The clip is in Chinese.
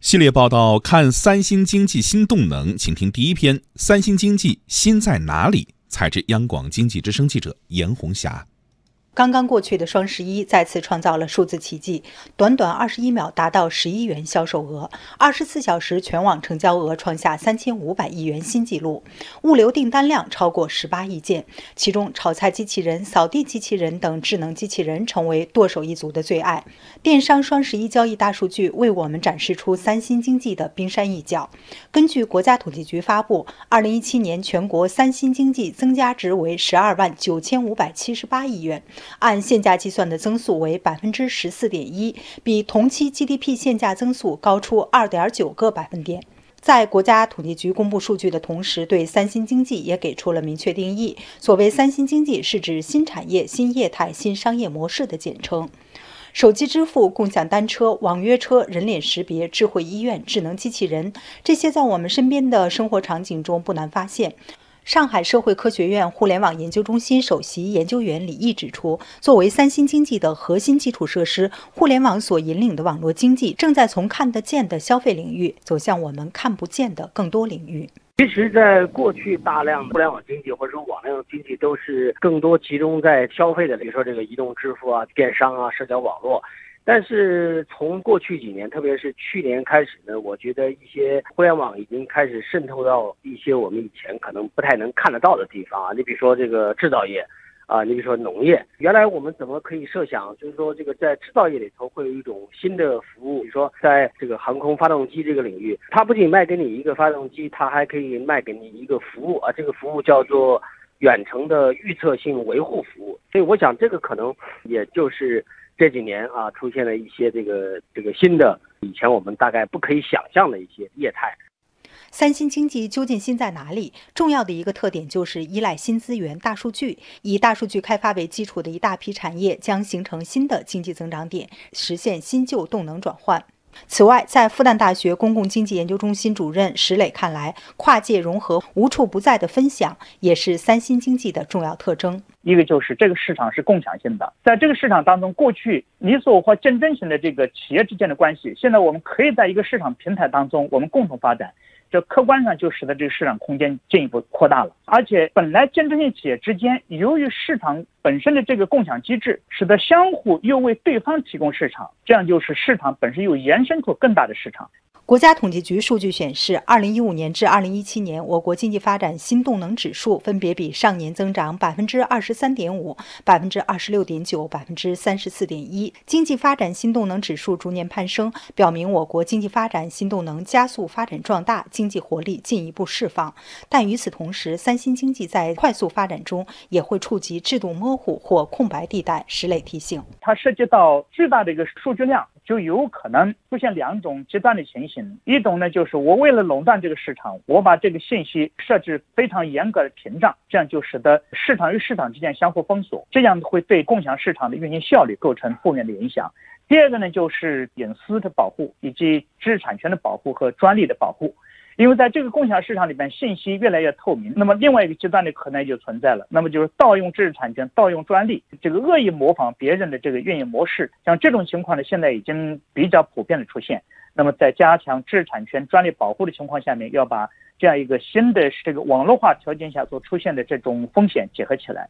系列报道看三星经济新动能，请听第一篇：三星经济新在哪里？采自央广经济之声记者严红霞。刚刚过去的双十一再次创造了数字奇迹，短短二十一秒达到十亿元销售额，二十四小时全网成交额创下三千五百亿元新纪录，物流订单量超过十八亿件。其中，炒菜机器人、扫地机器人等智能机器人成为剁手一族的最爱。电商双十一交易大数据为我们展示出三星经济的冰山一角。根据国家统计局发布，二零一七年全国三星经济增加值为十二万九千五百七十八亿元。按现价计算的增速为百分之十四点一，比同期 GDP 现价增速高出二点九个百分点。在国家统计局公布数据的同时，对三新经济也给出了明确定义。所谓三新经济，是指新产业、新业态、新商业模式的简称。手机支付、共享单车、网约车、人脸识别、智慧医院、智能机器人，这些在我们身边的生活场景中不难发现。上海社会科学院互联网研究中心首席研究员李毅指出，作为三新经济的核心基础设施，互联网所引领的网络经济正在从看得见的消费领域走向我们看不见的更多领域。其实，在过去，大量互联网经济或者说网络经济都是更多集中在消费的，比如说这个移动支付啊、电商啊、社交网络。但是从过去几年，特别是去年开始呢，我觉得一些互联网已经开始渗透到一些我们以前可能不太能看得到的地方啊。你比如说这个制造业，啊，你比如说农业。原来我们怎么可以设想，就是说这个在制造业里头会有一种新的服务，比如说在这个航空发动机这个领域，它不仅卖给你一个发动机，它还可以卖给你一个服务啊。这个服务叫做远程的预测性维护服务。所以我想，这个可能也就是。这几年啊，出现了一些这个这个新的，以前我们大概不可以想象的一些业态。三星经济究竟新在哪里？重要的一个特点就是依赖新资源、大数据，以大数据开发为基础的一大批产业将形成新的经济增长点，实现新旧动能转换。此外，在复旦大学公共经济研究中心主任石磊看来，跨界融合无处不在的分享也是三新经济的重要特征。一个就是这个市场是共享性的，在这个市场当中，过去你所和竞争型的这个企业之间的关系，现在我们可以在一个市场平台当中，我们共同发展。这客观上就使得这个市场空间进一步扩大了，而且本来竞争性企业之间，由于市场本身的这个共享机制，使得相互又为对方提供市场，这样就是市场本身又延伸出更大的市场。国家统计局数据显示，二零一五年至二零一七年，我国经济发展新动能指数分别比上年增长百分之二十三点五、百分之二十六点九、百分之三十四点一。经济发展新动能指数逐年攀升，表明我国经济发展新动能加速发展壮大，经济活力进一步释放。但与此同时，三新经济在快速发展中也会触及制度模糊或空白地带。石磊提醒，它涉及到巨大的一个数据量。就有可能出现两种极端的情形，一种呢就是我为了垄断这个市场，我把这个信息设置非常严格的屏障，这样就使得市场与市场之间相互封锁，这样会对共享市场的运行效率构成负面的影响。第二个呢就是隐私的保护以及知识产权的保护和专利的保护。因为在这个共享市场里边，信息越来越透明，那么另外一个极端的可能就存在了，那么就是盗用知识产权、盗用专利，这个恶意模仿别人的这个运营模式，像这种情况呢，现在已经比较普遍的出现。那么在加强知识产权、专利保护的情况下面，要把这样一个新的这个网络化条件下所出现的这种风险结合起来。